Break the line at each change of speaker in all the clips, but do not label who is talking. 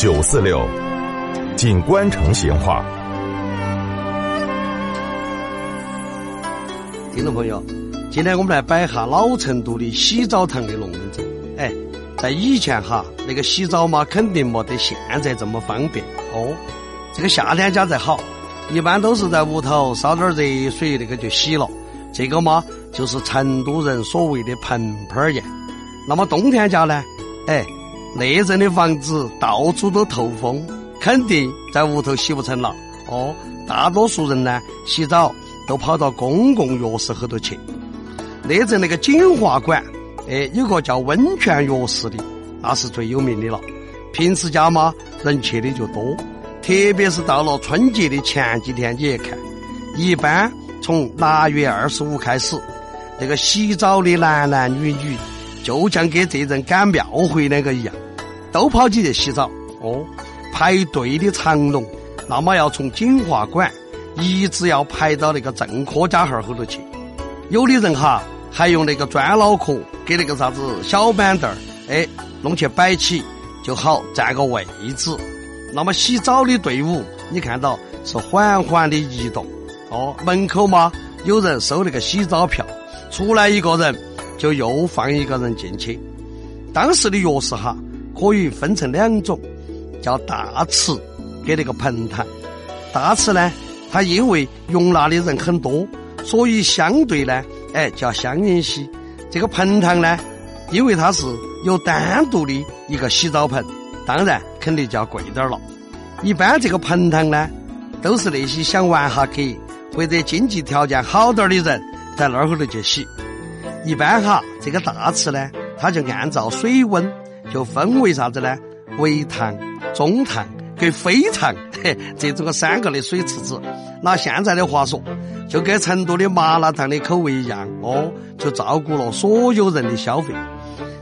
九四六，锦官城闲话。
听众朋友，今天我们来摆一下老成都的洗澡堂的龙门阵。哎，在以前哈，那个洗澡嘛，肯定没得现在这么方便哦。这个夏天家才好，一般都是在屋头烧点热水，那个就洗了。这个嘛，就是成都人所谓的盆盆儿宴。那么冬天家呢？哎，那阵的房子到处都透风，肯定在屋头洗不成了。哦，大多数人呢，洗澡都跑到公共浴室后头去。那阵那个锦华馆，哎，有个叫温泉浴室的，那是最有名的了。平时家嘛，人去的就多，特别是到了春节的前几天，你一看，一般从腊月二十五开始，那个洗澡的男男女女。就像给这阵赶庙会那个一样，都跑起去洗澡哦。排队的长龙，那么要从锦华馆一直要排到那个正科家号后头去。有的人哈还用那个砖脑壳给那个啥子小板凳儿，哎，弄去摆起就好占个位置。那么洗澡的队伍，你看到是缓缓的移动哦。门口嘛有人收那个洗澡票，出来一个人。就又放一个人进去。当时的钥匙哈，可以分成两种，叫大池给那个盆塘。大池呢，它因为容纳的人很多，所以相对呢，哎叫相应洗。这个盆塘呢，因为它是有单独的一个洗澡盆，当然肯定就要贵点了。一般这个盆塘呢，都是那些想玩哈客或者经济条件好点的人在那儿后头去洗。一般哈，这个大池呢，它就按照水温就分为啥子呢？微烫、中烫跟非烫，嘿，这种个三个的水池子。拿现在的话说，就跟成都的麻辣烫的口味一样哦，就照顾了所有人的消费。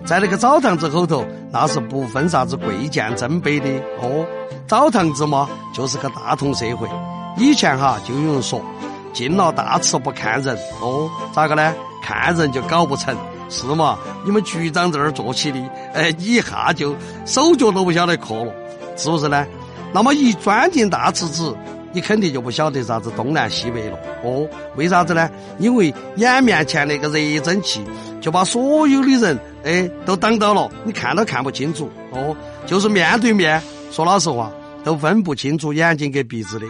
在那个澡堂子后头，那是不分啥子贵贱尊卑的哦。澡堂子嘛，就是个大同社会。以前哈，就有人说，进了大池不看人哦，咋个呢？看人就搞不成，是嘛？你们局长在这儿做起的，哎，你一下就手脚都不晓得磕了，是不是呢？那么一钻进大池子，你肯定就不晓得啥子东南西北了。哦，为啥子呢？因为眼面前那个热蒸汽就把所有的人哎都挡到了，你看都看不清楚。哦，就是面对面，说老实话都分不清楚眼睛跟鼻子的。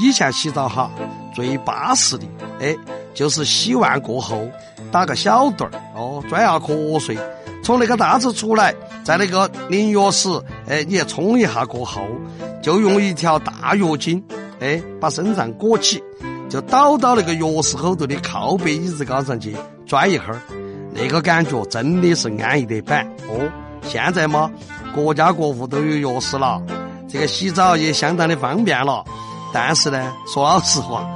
以前洗澡哈，最巴适的哎。就是洗完过后打个小盹儿哦，钻下瞌睡，从那个大池出来，在那个淋浴室，哎，你冲一下过后，就用一条大浴巾，哎，把身上裹起，就倒到那个浴室后头的靠背椅子高上去钻一会儿，那个感觉真的是安逸得板哦。现在嘛，各家各户都有浴室了，这个洗澡也相当的方便了，但是呢，说老实话。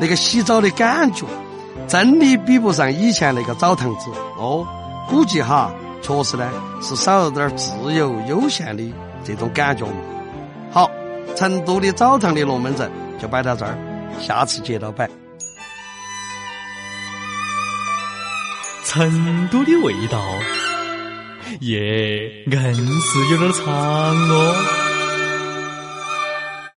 那个洗澡的感觉，真的比不上以前那个澡堂子哦。估计哈，确实呢是少了点自由悠闲的这种感觉嘛。好，成都的澡堂的龙门阵就摆到这儿，下次接着摆。
成都的味道，耶，硬是有点长哦。